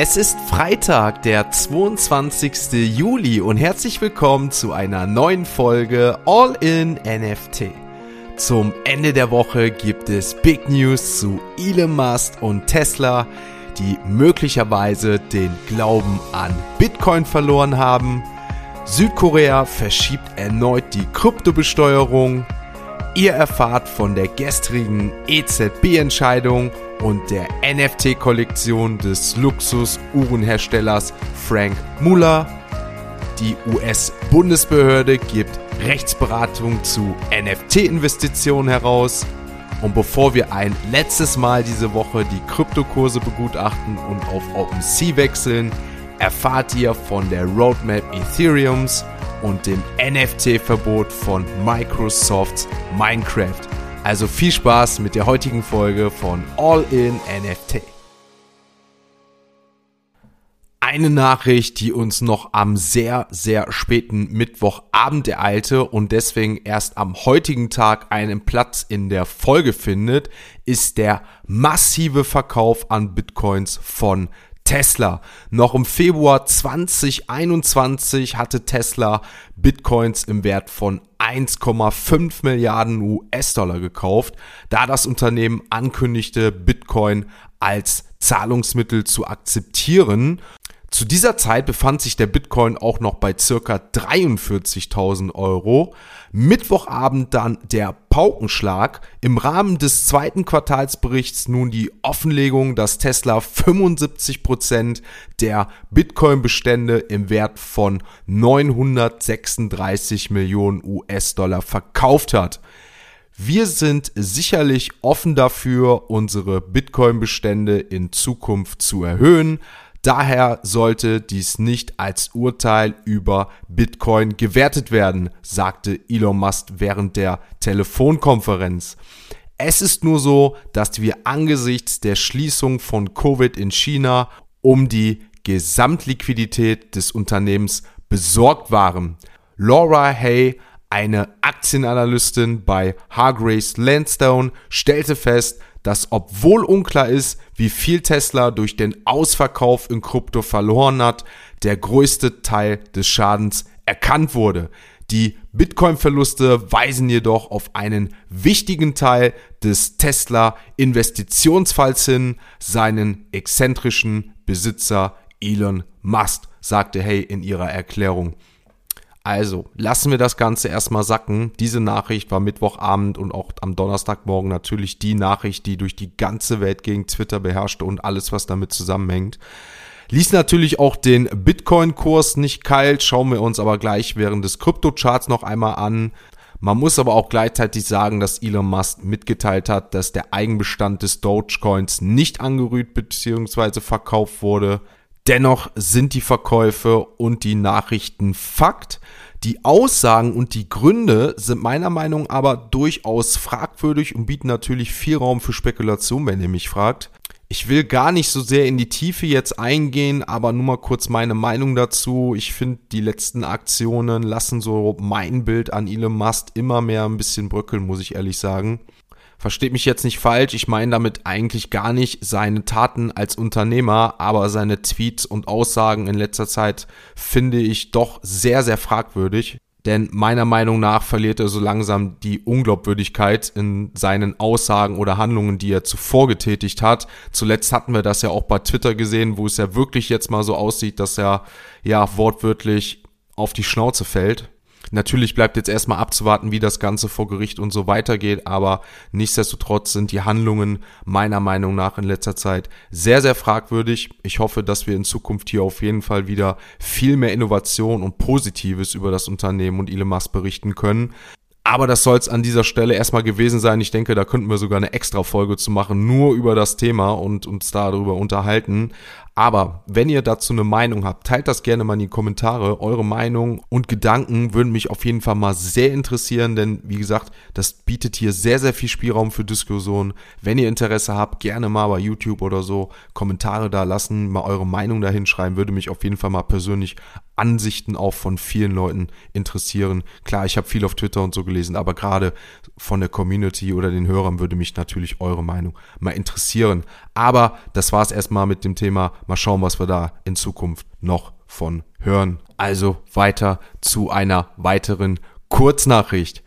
Es ist Freitag, der 22. Juli und herzlich willkommen zu einer neuen Folge All in NFT. Zum Ende der Woche gibt es Big News zu Elon Musk und Tesla, die möglicherweise den Glauben an Bitcoin verloren haben. Südkorea verschiebt erneut die Kryptobesteuerung. Ihr erfahrt von der gestrigen EZB-Entscheidung und der NFT-Kollektion des Luxus-Uhrenherstellers Frank Muller. Die US-Bundesbehörde gibt Rechtsberatung zu NFT-Investitionen heraus. Und bevor wir ein letztes Mal diese Woche die Kryptokurse begutachten und auf OpenSea wechseln, erfahrt ihr von der Roadmap Ethereums und dem NFT-Verbot von Microsofts Minecraft. Also viel Spaß mit der heutigen Folge von All in NFT. Eine Nachricht, die uns noch am sehr, sehr späten Mittwochabend ereilte und deswegen erst am heutigen Tag einen Platz in der Folge findet, ist der massive Verkauf an Bitcoins von Tesla. Noch im Februar 2021 hatte Tesla Bitcoins im Wert von 1,5 Milliarden US-Dollar gekauft, da das Unternehmen ankündigte, Bitcoin als Zahlungsmittel zu akzeptieren. Zu dieser Zeit befand sich der Bitcoin auch noch bei circa 43.000 Euro. Mittwochabend dann der Paukenschlag. Im Rahmen des zweiten Quartalsberichts nun die Offenlegung, dass Tesla 75 Prozent der Bitcoin-Bestände im Wert von 936 Millionen US-Dollar verkauft hat. Wir sind sicherlich offen dafür, unsere Bitcoin-Bestände in Zukunft zu erhöhen. Daher sollte dies nicht als Urteil über Bitcoin gewertet werden, sagte Elon Musk während der Telefonkonferenz. Es ist nur so, dass wir angesichts der Schließung von Covid in China um die Gesamtliquidität des Unternehmens besorgt waren. Laura Hay, eine Aktienanalystin bei Hargraves Landstone, stellte fest, dass obwohl unklar ist, wie viel Tesla durch den Ausverkauf in Krypto verloren hat, der größte Teil des Schadens erkannt wurde. Die Bitcoin-Verluste weisen jedoch auf einen wichtigen Teil des Tesla-Investitionsfalls hin, seinen exzentrischen Besitzer Elon Musk, sagte Hay in ihrer Erklärung. Also, lassen wir das Ganze erstmal sacken. Diese Nachricht war Mittwochabend und auch am Donnerstagmorgen natürlich die Nachricht, die durch die ganze Welt gegen Twitter beherrschte und alles, was damit zusammenhängt. Ließ natürlich auch den Bitcoin-Kurs nicht kalt, schauen wir uns aber gleich während des Krypto-Charts noch einmal an. Man muss aber auch gleichzeitig sagen, dass Elon Musk mitgeteilt hat, dass der Eigenbestand des Dogecoins nicht angerührt bzw. verkauft wurde. Dennoch sind die Verkäufe und die Nachrichten Fakt. Die Aussagen und die Gründe sind meiner Meinung nach aber durchaus fragwürdig und bieten natürlich viel Raum für Spekulation, wenn ihr mich fragt. Ich will gar nicht so sehr in die Tiefe jetzt eingehen, aber nur mal kurz meine Meinung dazu. Ich finde, die letzten Aktionen lassen so mein Bild an Elon Musk immer mehr ein bisschen bröckeln, muss ich ehrlich sagen. Versteht mich jetzt nicht falsch, ich meine damit eigentlich gar nicht seine Taten als Unternehmer, aber seine Tweets und Aussagen in letzter Zeit finde ich doch sehr, sehr fragwürdig. Denn meiner Meinung nach verliert er so langsam die Unglaubwürdigkeit in seinen Aussagen oder Handlungen, die er zuvor getätigt hat. Zuletzt hatten wir das ja auch bei Twitter gesehen, wo es ja wirklich jetzt mal so aussieht, dass er ja wortwörtlich auf die Schnauze fällt. Natürlich bleibt jetzt erstmal abzuwarten, wie das Ganze vor Gericht und so weitergeht, aber nichtsdestotrotz sind die Handlungen meiner Meinung nach in letzter Zeit sehr, sehr fragwürdig. Ich hoffe, dass wir in Zukunft hier auf jeden Fall wieder viel mehr Innovation und Positives über das Unternehmen und Elon Musk berichten können. Aber das soll es an dieser Stelle erstmal gewesen sein. Ich denke, da könnten wir sogar eine extra Folge zu machen, nur über das Thema und uns darüber unterhalten. Aber wenn ihr dazu eine Meinung habt, teilt das gerne mal in die Kommentare. Eure Meinung und Gedanken würden mich auf jeden Fall mal sehr interessieren, denn wie gesagt, das bietet hier sehr, sehr viel Spielraum für Diskussionen. Wenn ihr Interesse habt, gerne mal bei YouTube oder so Kommentare da lassen, mal eure Meinung dahin schreiben, würde mich auf jeden Fall mal persönlich Ansichten auch von vielen Leuten interessieren. Klar, ich habe viel auf Twitter und so gelesen, aber gerade von der Community oder den Hörern würde mich natürlich eure Meinung mal interessieren. Aber das war es erstmal mit dem Thema mal schauen, was wir da in Zukunft noch von hören. Also weiter zu einer weiteren Kurznachricht.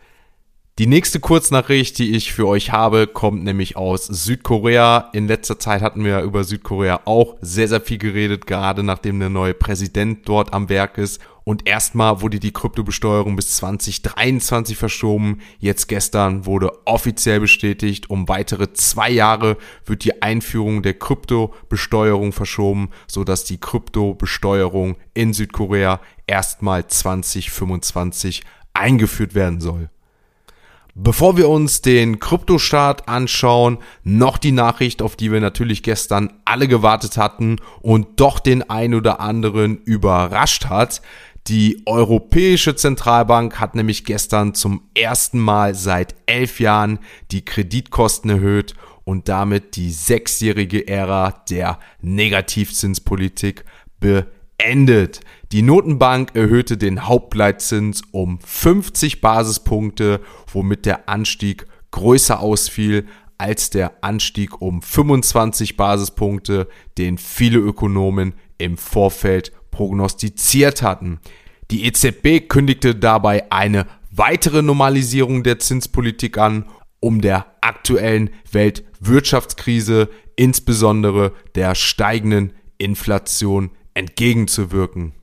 Die nächste Kurznachricht, die ich für euch habe, kommt nämlich aus Südkorea. In letzter Zeit hatten wir über Südkorea auch sehr, sehr viel geredet, gerade nachdem der neue Präsident dort am Werk ist. Und erstmal wurde die Kryptobesteuerung bis 2023 verschoben. Jetzt gestern wurde offiziell bestätigt, um weitere zwei Jahre wird die Einführung der Kryptobesteuerung verschoben, sodass die Kryptobesteuerung in Südkorea erstmal 2025 eingeführt werden soll. Bevor wir uns den Kryptostart anschauen, noch die Nachricht, auf die wir natürlich gestern alle gewartet hatten und doch den ein oder anderen überrascht hat. Die Europäische Zentralbank hat nämlich gestern zum ersten Mal seit elf Jahren die Kreditkosten erhöht und damit die sechsjährige Ära der Negativzinspolitik beendet. Die Notenbank erhöhte den Hauptleitzins um 50 Basispunkte, womit der Anstieg größer ausfiel als der Anstieg um 25 Basispunkte, den viele Ökonomen im Vorfeld prognostiziert hatten. Die EZB kündigte dabei eine weitere Normalisierung der Zinspolitik an, um der aktuellen Weltwirtschaftskrise, insbesondere der steigenden Inflation, entgegenzuwirken.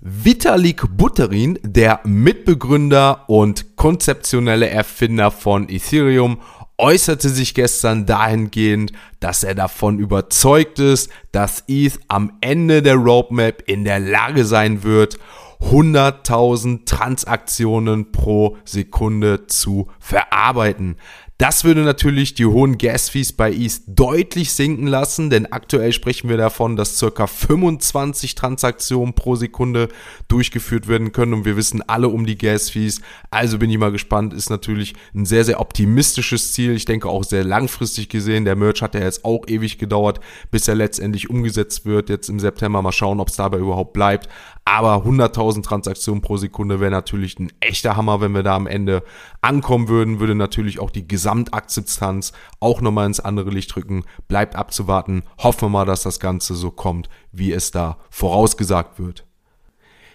Vitalik Buterin, der Mitbegründer und konzeptionelle Erfinder von Ethereum, äußerte sich gestern dahingehend, dass er davon überzeugt ist, dass ETH am Ende der Roadmap in der Lage sein wird, 100.000 Transaktionen pro Sekunde zu verarbeiten. Das würde natürlich die hohen Gas-Fees bei ETH deutlich sinken lassen, denn aktuell sprechen wir davon, dass circa 25 Transaktionen pro Sekunde durchgeführt werden können und wir wissen alle um die Gas-Fees. Also bin ich mal gespannt, ist natürlich ein sehr, sehr optimistisches Ziel. Ich denke auch sehr langfristig gesehen. Der Merch hat ja jetzt auch ewig gedauert, bis er letztendlich umgesetzt wird. Jetzt im September mal schauen, ob es dabei überhaupt bleibt. Aber 100.000 Transaktionen pro Sekunde wäre natürlich ein echter Hammer, wenn wir da am Ende ankommen würden, würde natürlich auch die Gesamtakzeptanz auch nochmal ins andere Licht rücken. Bleibt abzuwarten. Hoffen wir mal, dass das Ganze so kommt, wie es da vorausgesagt wird.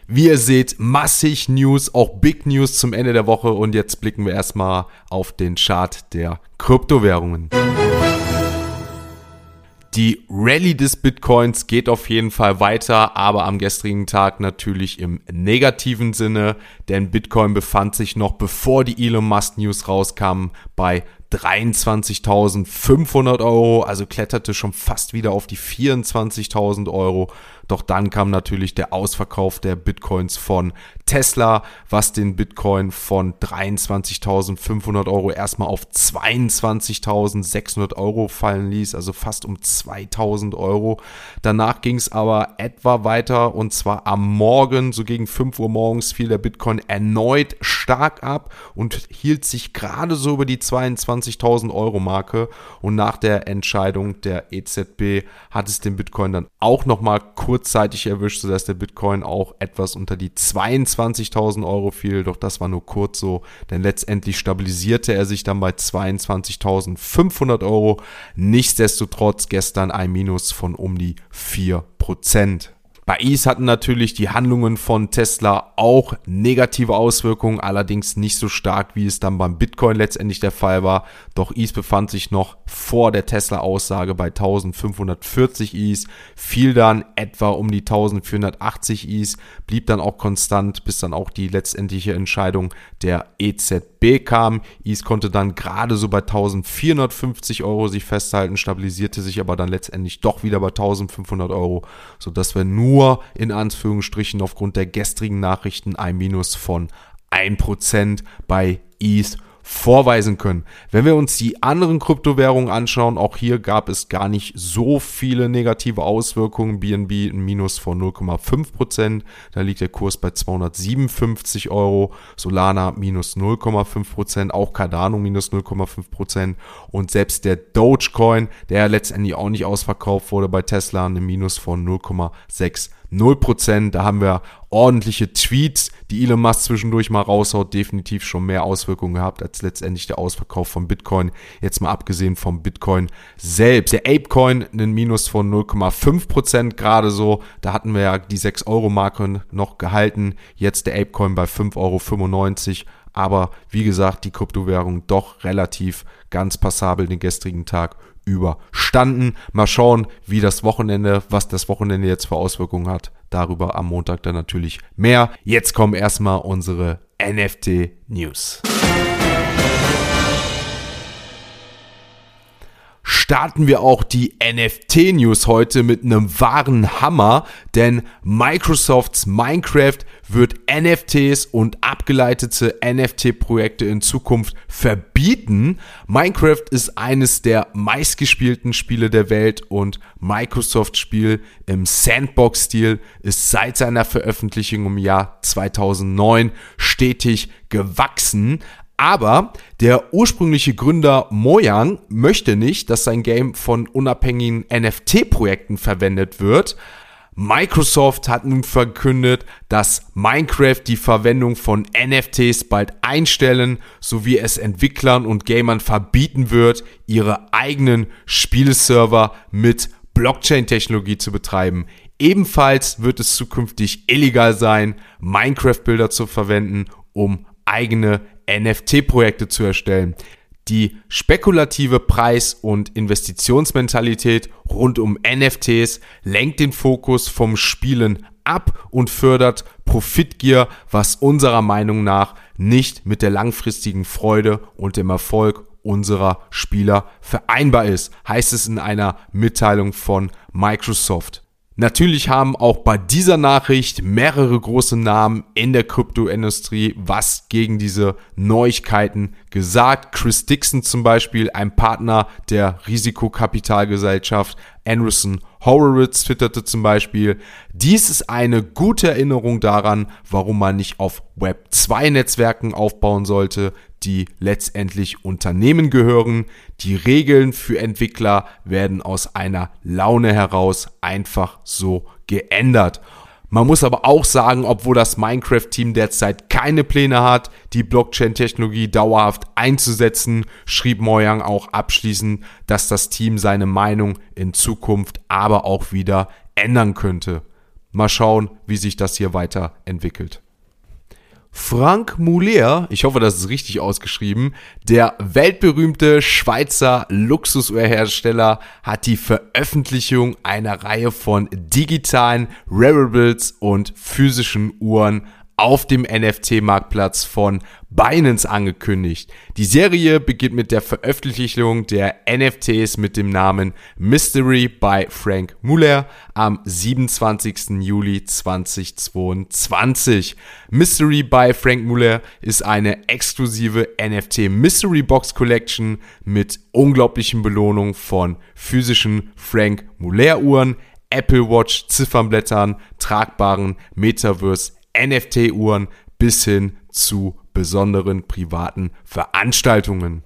Wie ihr seht, massig News, auch Big News zum Ende der Woche und jetzt blicken wir erstmal auf den Chart der Kryptowährungen. Die Rallye des Bitcoins geht auf jeden Fall weiter, aber am gestrigen Tag natürlich im negativen Sinne, denn Bitcoin befand sich noch bevor die Elon Musk News rauskamen bei 23.500 Euro, also kletterte schon fast wieder auf die 24.000 Euro. Doch dann kam natürlich der Ausverkauf der Bitcoins von Tesla, was den Bitcoin von 23.500 Euro erstmal auf 22.600 Euro fallen ließ, also fast um 2.000 Euro. Danach ging es aber etwa weiter und zwar am Morgen, so gegen 5 Uhr morgens, fiel der Bitcoin erneut stark ab und hielt sich gerade so über die 22.000 Euro Marke. Und nach der Entscheidung der EZB hat es den Bitcoin dann auch nochmal kurz kurzzeitig erwischt, sodass der Bitcoin auch etwas unter die 22.000 Euro fiel. Doch das war nur kurz so, denn letztendlich stabilisierte er sich dann bei 22.500 Euro. Nichtsdestotrotz gestern ein Minus von um die 4%. Bei ETH hatten natürlich die Handlungen von Tesla auch negative Auswirkungen, allerdings nicht so stark, wie es dann beim Bitcoin letztendlich der Fall war. Doch ETH befand sich noch vor der Tesla-Aussage bei 1540 ETH, fiel dann etwa um die 1480 ETH, blieb dann auch konstant, bis dann auch die letztendliche Entscheidung der EZB kam. ETH konnte dann gerade so bei 1450 Euro sich festhalten, stabilisierte sich aber dann letztendlich doch wieder bei 1500 Euro, sodass wir nur nur in Anführungsstrichen aufgrund der gestrigen Nachrichten ein Minus von 1% bei ETH vorweisen können. Wenn wir uns die anderen Kryptowährungen anschauen, auch hier gab es gar nicht so viele negative Auswirkungen. BNB ein Minus von 0,5%, da liegt der Kurs bei 257 Euro. Solana minus 0,5%, auch Cardano minus 0,5% und selbst der Dogecoin, der letztendlich auch nicht ausverkauft wurde bei Tesla, ein Minus von 0,6%. 0%. Da haben wir ordentliche Tweets, die Elon Musk zwischendurch mal raushaut, definitiv schon mehr Auswirkungen gehabt als letztendlich der Ausverkauf von Bitcoin. Jetzt mal abgesehen vom Bitcoin selbst. Der Apecoin einen Minus von 0,5% gerade so. Da hatten wir ja die 6-Euro-Marke noch gehalten. Jetzt der Apecoin bei 5,95 Euro. Aber wie gesagt, die Kryptowährung doch relativ ganz passabel den gestrigen Tag überstanden. Mal schauen, wie das Wochenende, was das Wochenende jetzt für Auswirkungen hat. Darüber am Montag dann natürlich mehr. Jetzt kommen erstmal unsere NFT starten wir auch die NFT-News heute mit einem wahren Hammer, denn Microsofts Minecraft wird NFTs und abgeleitete NFT-Projekte in Zukunft verbieten. Minecraft ist eines der meistgespielten Spiele der Welt und Microsofts Spiel im Sandbox-Stil ist seit seiner Veröffentlichung im Jahr 2009 stetig gewachsen. Aber der ursprüngliche Gründer Mojang möchte nicht, dass sein Game von unabhängigen NFT-Projekten verwendet wird. Microsoft hat nun verkündet, dass Minecraft die Verwendung von NFTs bald einstellen, sowie es Entwicklern und Gamern verbieten wird, ihre eigenen Spieleserver mit Blockchain-Technologie zu betreiben. Ebenfalls wird es zukünftig illegal sein, Minecraft-Bilder zu verwenden, um eigene NFT-Projekte zu erstellen. Die spekulative Preis- und Investitionsmentalität rund um NFTs lenkt den Fokus vom Spielen ab und fördert Profitgier, was unserer Meinung nach nicht mit der langfristigen Freude und dem Erfolg unserer Spieler vereinbar ist, heißt es in einer Mitteilung von Microsoft. Natürlich haben auch bei dieser Nachricht mehrere große Namen in der Kryptoindustrie was gegen diese Neuigkeiten gesagt. Chris Dixon zum Beispiel, ein Partner der Risikokapitalgesellschaft Anderson Horowitz twitterte zum Beispiel, dies ist eine gute Erinnerung daran, warum man nicht auf Web 2 Netzwerken aufbauen sollte, die letztendlich Unternehmen gehören. Die Regeln für Entwickler werden aus einer Laune heraus einfach so geändert. Man muss aber auch sagen, obwohl das Minecraft-Team derzeit keine Pläne hat, die Blockchain-Technologie dauerhaft einzusetzen, schrieb Mojang auch abschließend, dass das Team seine Meinung in Zukunft aber auch wieder ändern könnte. Mal schauen, wie sich das hier weiterentwickelt. Frank Muller, ich hoffe, das ist richtig ausgeschrieben, der weltberühmte Schweizer Luxusuhrhersteller hat die Veröffentlichung einer Reihe von digitalen Wearables und physischen Uhren auf dem NFT-Marktplatz von Binance angekündigt. Die Serie beginnt mit der Veröffentlichung der NFTs mit dem Namen Mystery by Frank Muller am 27. Juli 2022. Mystery by Frank Muller ist eine exklusive NFT Mystery Box Collection mit unglaublichen Belohnungen von physischen Frank Muller Uhren, Apple Watch Ziffernblättern, tragbaren Metaverse NFT-Uhren bis hin zu besonderen privaten Veranstaltungen.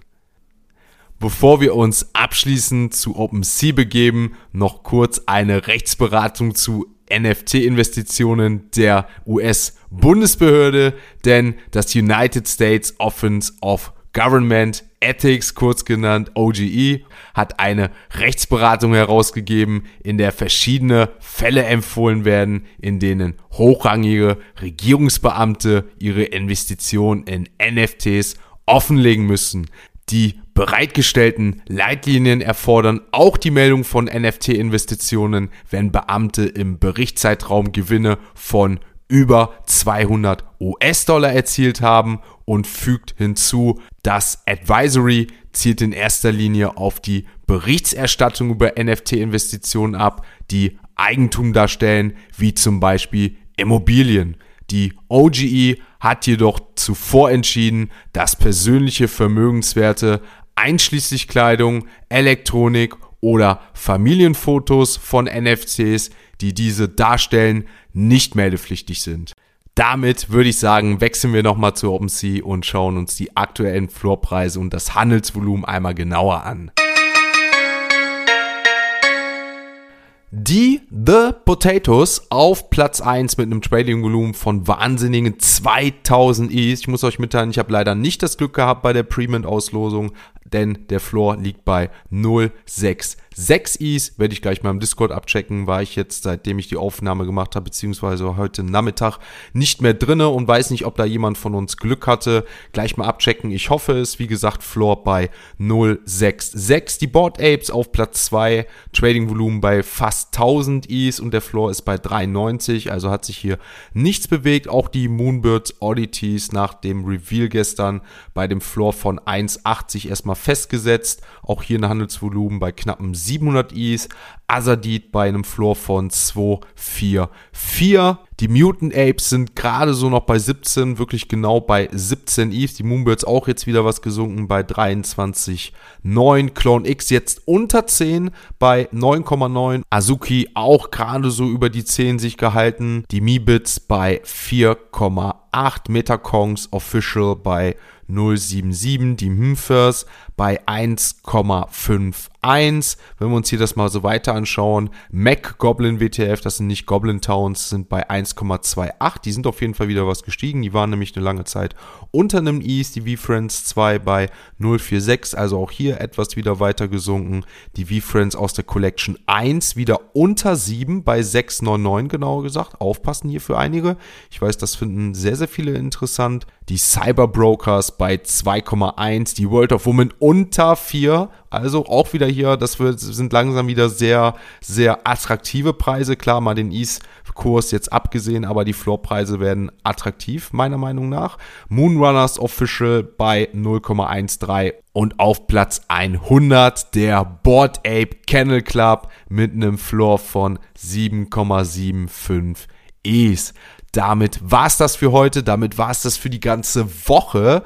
Bevor wir uns abschließend zu OpenSea begeben, noch kurz eine Rechtsberatung zu NFT-Investitionen der US-Bundesbehörde, denn das United States Office of Government Ethics, kurz genannt OGE, hat eine Rechtsberatung herausgegeben, in der verschiedene Fälle empfohlen werden, in denen hochrangige Regierungsbeamte ihre Investitionen in NFTs offenlegen müssen. Die bereitgestellten Leitlinien erfordern auch die Meldung von NFT-Investitionen, wenn Beamte im Berichtszeitraum Gewinne von über 200 US-Dollar erzielt haben und fügt hinzu, das Advisory zielt in erster Linie auf die Berichterstattung über NFT-Investitionen ab, die Eigentum darstellen, wie zum Beispiel Immobilien. Die OGE hat jedoch zuvor entschieden, dass persönliche Vermögenswerte einschließlich Kleidung, Elektronik oder Familienfotos von NFTs, die diese darstellen, nicht meldepflichtig sind. Damit würde ich sagen, wechseln wir nochmal zu OpenSea und schauen uns die aktuellen Floorpreise und das Handelsvolumen einmal genauer an. Die The Potatoes auf Platz 1 mit einem Trading-Volumen von wahnsinnigen 2000 Is. Ich muss euch mitteilen, ich habe leider nicht das Glück gehabt bei der Premium-Auslosung, denn der Floor liegt bei 0,66 Is. Werde ich gleich mal im Discord abchecken. War ich jetzt, seitdem ich die Aufnahme gemacht habe, beziehungsweise heute Nachmittag nicht mehr drinne und weiß nicht, ob da jemand von uns Glück hatte. Gleich mal abchecken. Ich hoffe es. Wie gesagt, Floor bei 0,66. Die Board Apes auf Platz 2. Trading Volumen bei fast 1000 Is und der Floor ist bei 93. Also hat sich hier nichts bewegt. Auch die Moonbirds Oddities nach dem Reveal gestern bei dem Floor von 1,80 erstmal festgesetzt. Auch hier ein Handelsvolumen bei knappen 700 Is. Azadid bei einem Floor von 244. Die Mutant Apes sind gerade so noch bei 17, wirklich genau bei 17 Eves. Die Moonbirds auch jetzt wieder was gesunken bei 23,9. Clone X jetzt unter 10 bei 9,9. Azuki auch gerade so über die 10 sich gehalten. Die Mibits bei 4,8. Metakongs Official bei 077. Die Mphers bei 1,51. Wenn wir uns hier das mal so weiter anschauen, Mac Goblin WTF, das sind nicht Goblin Towns, sind bei 1,28. Die sind auf jeden Fall wieder was gestiegen. Die waren nämlich eine lange Zeit unter einem East. Die V-Friends 2 bei 0,46, also auch hier etwas wieder weiter gesunken. Die V-Friends aus der Collection 1 wieder unter 7 bei 6,99 genauer gesagt. Aufpassen hier für einige. Ich weiß, das finden sehr, sehr viele interessant. Die Cyber Brokers bei 2,1. Die World of Women unter 4. Also auch wieder hier, das wird, sind langsam wieder sehr, sehr attraktive Preise. Klar, mal den Ease-Kurs jetzt abgesehen, aber die Floorpreise werden attraktiv, meiner Meinung nach. Moonrunners Official bei 0,13 und auf Platz 100 der Board Ape Kennel Club mit einem Floor von 7,75 E's. Damit war's das für heute, damit war's das für die ganze Woche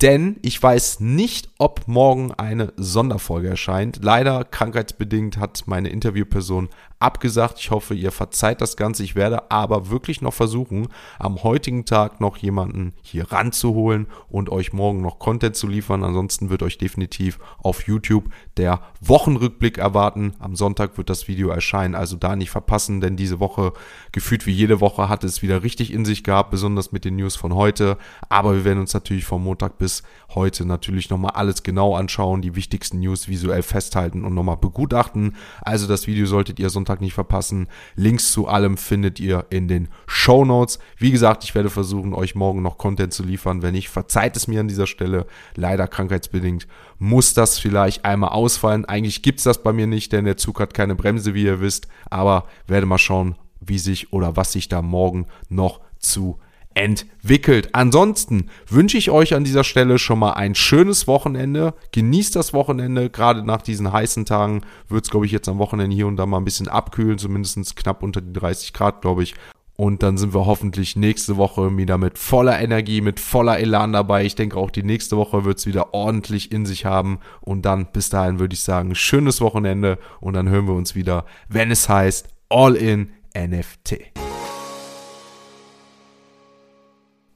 denn ich weiß nicht, ob morgen eine Sonderfolge erscheint. Leider krankheitsbedingt hat meine Interviewperson abgesagt. Ich hoffe, ihr verzeiht das Ganze. Ich werde aber wirklich noch versuchen, am heutigen Tag noch jemanden hier ranzuholen und euch morgen noch Content zu liefern. Ansonsten wird euch definitiv auf YouTube der Wochenrückblick erwarten. Am Sonntag wird das Video erscheinen, also da nicht verpassen, denn diese Woche, gefühlt wie jede Woche, hat es wieder richtig in sich gehabt, besonders mit den News von heute. Aber wir werden uns natürlich vom Montag bis heute natürlich nochmal alles genau anschauen, die wichtigsten News visuell festhalten und nochmal begutachten. Also das Video solltet ihr Sonntag Sonntag nicht verpassen. Links zu allem findet ihr in den Show Notes. Wie gesagt, ich werde versuchen, euch morgen noch Content zu liefern. Wenn nicht, verzeiht es mir an dieser Stelle. Leider krankheitsbedingt muss das vielleicht einmal ausfallen. Eigentlich gibt es das bei mir nicht, denn der Zug hat keine Bremse, wie ihr wisst. Aber werde mal schauen, wie sich oder was sich da morgen noch zu entwickelt. Ansonsten wünsche ich euch an dieser Stelle schon mal ein schönes Wochenende. Genießt das Wochenende. Gerade nach diesen heißen Tagen wird es, glaube ich, jetzt am Wochenende hier und da mal ein bisschen abkühlen, zumindest knapp unter die 30 Grad, glaube ich. Und dann sind wir hoffentlich nächste Woche wieder mit voller Energie, mit voller Elan dabei. Ich denke auch die nächste Woche wird es wieder ordentlich in sich haben. Und dann bis dahin würde ich sagen, schönes Wochenende. Und dann hören wir uns wieder, wenn es heißt All in NFT.